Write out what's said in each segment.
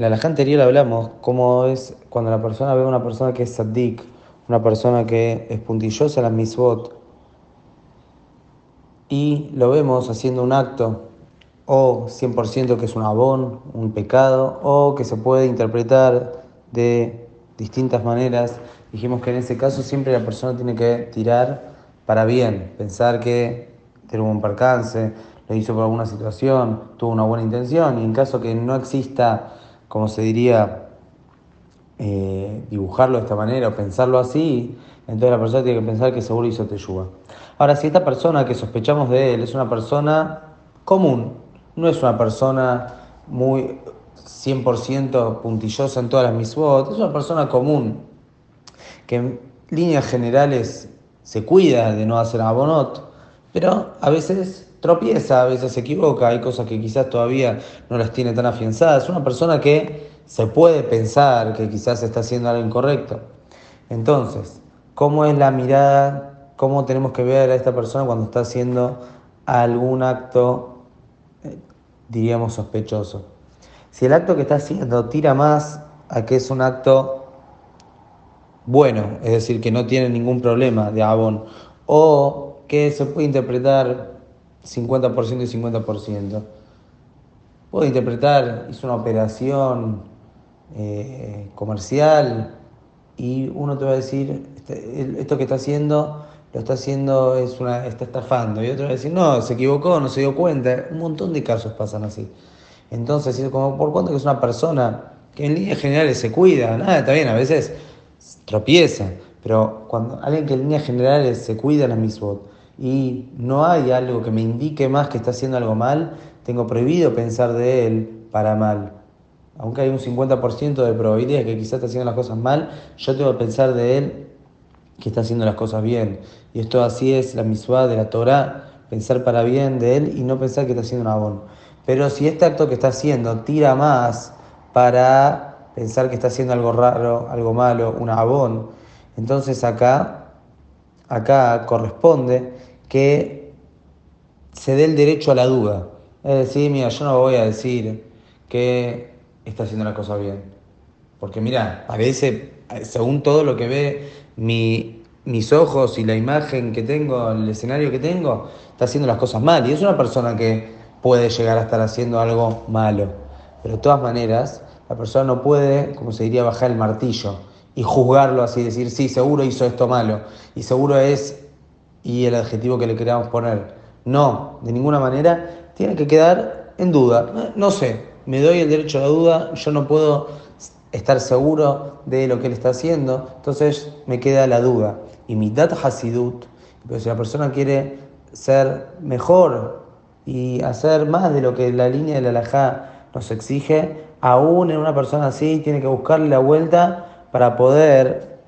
En la alajá anterior hablamos cómo es cuando la persona ve a una persona que es sadik, una persona que es puntillosa las misbot, y lo vemos haciendo un acto, o 100% que es un abón, un pecado, o que se puede interpretar de distintas maneras. Dijimos que en ese caso siempre la persona tiene que tirar para bien, pensar que tuvo un percance, lo hizo por alguna situación, tuvo una buena intención, y en caso que no exista, como se diría, eh, dibujarlo de esta manera o pensarlo así, entonces la persona tiene que pensar que seguro hizo teyuga. Ahora, si esta persona que sospechamos de él es una persona común, no es una persona muy 100% puntillosa en todas las misbot, es una persona común que en líneas generales se cuida de no hacer abonot, pero a veces tropieza, a veces se equivoca, hay cosas que quizás todavía no las tiene tan afianzadas. Es una persona que se puede pensar que quizás está haciendo algo incorrecto. Entonces, ¿cómo es la mirada? ¿Cómo tenemos que ver a esta persona cuando está haciendo algún acto, eh, diríamos, sospechoso? Si el acto que está haciendo tira más a que es un acto bueno, es decir, que no tiene ningún problema de abón, o que se puede interpretar 50% y 50%. Puedo interpretar, hizo una operación eh, comercial y uno te va a decir, este, esto que está haciendo, lo está haciendo, es una, está estafando. Y otro va a decir, no, se equivocó, no se dio cuenta. Un montón de casos pasan así. Entonces, como por cuanto que es una persona que en líneas generales se cuida, nada, está bien, a veces tropieza, pero cuando alguien que en líneas generales se cuida en la misbot y no hay algo que me indique más que está haciendo algo mal, tengo prohibido pensar de él para mal. Aunque hay un 50% de probabilidad de que quizás está haciendo las cosas mal, yo tengo que pensar de él que está haciendo las cosas bien. Y esto así es la misbah de la Torah, pensar para bien de él y no pensar que está haciendo un abón. Pero si este acto que está haciendo tira más para pensar que está haciendo algo raro, algo malo, un abón, entonces acá, acá corresponde que se dé el derecho a la duda. Es decir, mira, yo no voy a decir que está haciendo la cosa bien. Porque mira, parece, según todo lo que ve mi, mis ojos y la imagen que tengo, el escenario que tengo, está haciendo las cosas mal. Y es una persona que puede llegar a estar haciendo algo malo. Pero de todas maneras, la persona no puede, como se diría, bajar el martillo y juzgarlo así, decir, sí, seguro hizo esto malo, y seguro es, y el adjetivo que le queríamos poner. No, de ninguna manera, tiene que quedar en duda. No sé, me doy el derecho a la duda, yo no puedo estar seguro de lo que él está haciendo, entonces me queda la duda. Y mi dat hasidut, pero si la persona quiere ser mejor y hacer más de lo que la línea de la alajá nos exige, aún en una persona así tiene que buscarle la vuelta para poder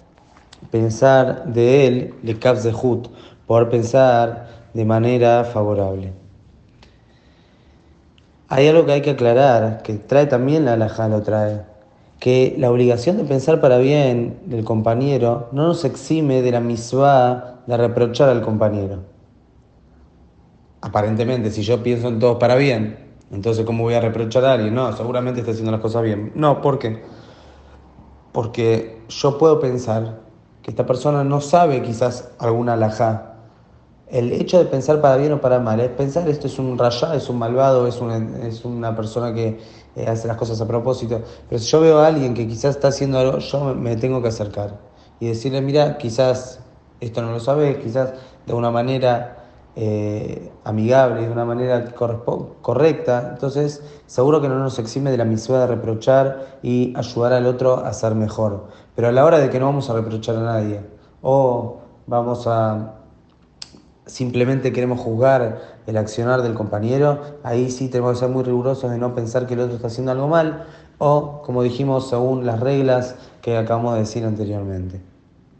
pensar de él, le de hut, poder pensar de manera favorable. Hay algo que hay que aclarar, que trae también la alajá, lo trae, que la obligación de pensar para bien del compañero no nos exime de la misma de reprochar al compañero aparentemente, si yo pienso en todos para bien, entonces ¿cómo voy a reprochar a alguien? No, seguramente está haciendo las cosas bien. No, ¿por qué? Porque yo puedo pensar que esta persona no sabe quizás alguna alajá. El hecho de pensar para bien o para mal es pensar esto es un rayá, es un malvado, es una, es una persona que eh, hace las cosas a propósito. Pero si yo veo a alguien que quizás está haciendo algo, yo me tengo que acercar y decirle, mira, quizás esto no lo sabes, quizás de una manera eh, amigable de una manera correcta, entonces seguro que no nos exime de la misión de reprochar y ayudar al otro a ser mejor. Pero a la hora de que no vamos a reprochar a nadie o vamos a simplemente queremos juzgar el accionar del compañero, ahí sí tenemos que ser muy rigurosos de no pensar que el otro está haciendo algo mal o, como dijimos, según las reglas que acabamos de decir anteriormente.